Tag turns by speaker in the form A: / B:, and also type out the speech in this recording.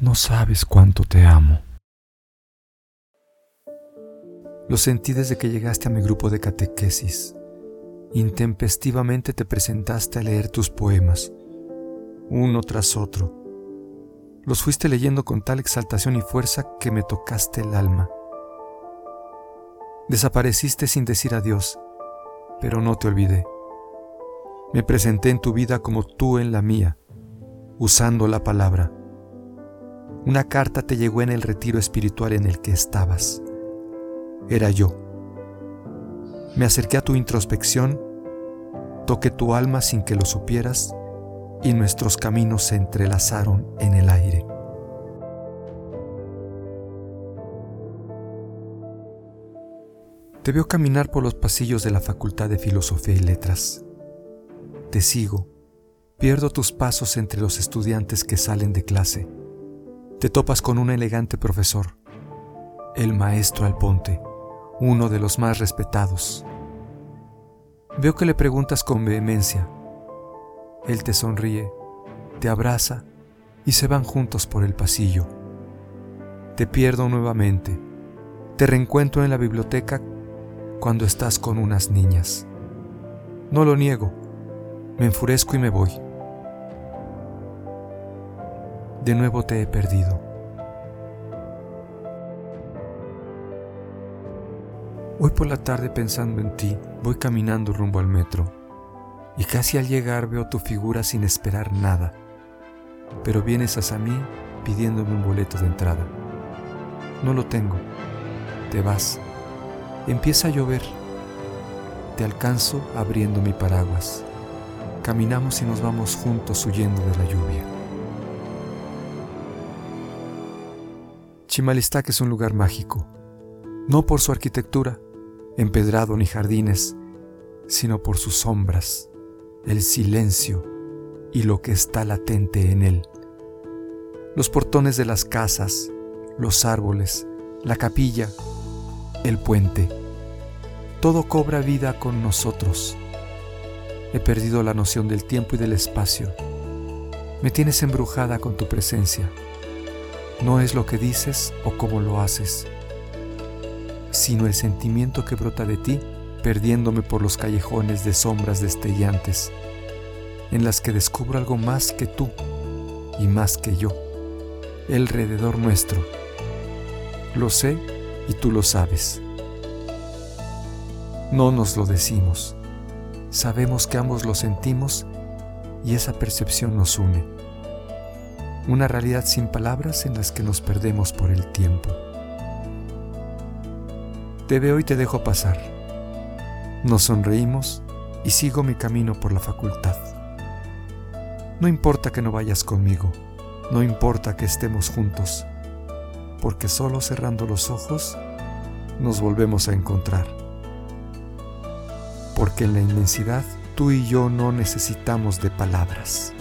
A: No sabes cuánto te amo. Lo sentí desde que llegaste a mi grupo de catequesis. Intempestivamente te presentaste a leer tus poemas, uno tras otro. Los fuiste leyendo con tal exaltación y fuerza que me tocaste el alma. Desapareciste sin decir adiós, pero no te olvidé. Me presenté en tu vida como tú en la mía, usando la palabra una carta te llegó en el retiro espiritual en el que estabas. Era yo. Me acerqué a tu introspección, toqué tu alma sin que lo supieras y nuestros caminos se entrelazaron en el aire. Te veo caminar por los pasillos de la Facultad de Filosofía y Letras. Te sigo, pierdo tus pasos entre los estudiantes que salen de clase te topas con un elegante profesor, el maestro Alponte, uno de los más respetados. Veo que le preguntas con vehemencia. Él te sonríe, te abraza y se van juntos por el pasillo. Te pierdo nuevamente. Te reencuentro en la biblioteca cuando estás con unas niñas. No lo niego. Me enfurezco y me voy. De nuevo te he perdido. Hoy por la tarde pensando en ti, voy caminando rumbo al metro y casi al llegar veo tu figura sin esperar nada, pero vienes hacia mí pidiéndome un boleto de entrada. No lo tengo, te vas, empieza a llover, te alcanzo abriendo mi paraguas, caminamos y nos vamos juntos huyendo de la lluvia. Chimalistac es un lugar mágico, no por su arquitectura, empedrado ni jardines, sino por sus sombras, el silencio y lo que está latente en él. Los portones de las casas, los árboles, la capilla, el puente, todo cobra vida con nosotros. He perdido la noción del tiempo y del espacio. Me tienes embrujada con tu presencia no es lo que dices o cómo lo haces, sino el sentimiento que brota de ti perdiéndome por los callejones de sombras destellantes, en las que descubro algo más que tú y más que yo, el alrededor nuestro. Lo sé y tú lo sabes. No nos lo decimos, sabemos que ambos lo sentimos y esa percepción nos une una realidad sin palabras en las que nos perdemos por el tiempo. Te veo y te dejo pasar. Nos sonreímos y sigo mi camino por la facultad. No importa que no vayas conmigo, no importa que estemos juntos, porque solo cerrando los ojos nos volvemos a encontrar. Porque en la inmensidad tú y yo no necesitamos de palabras.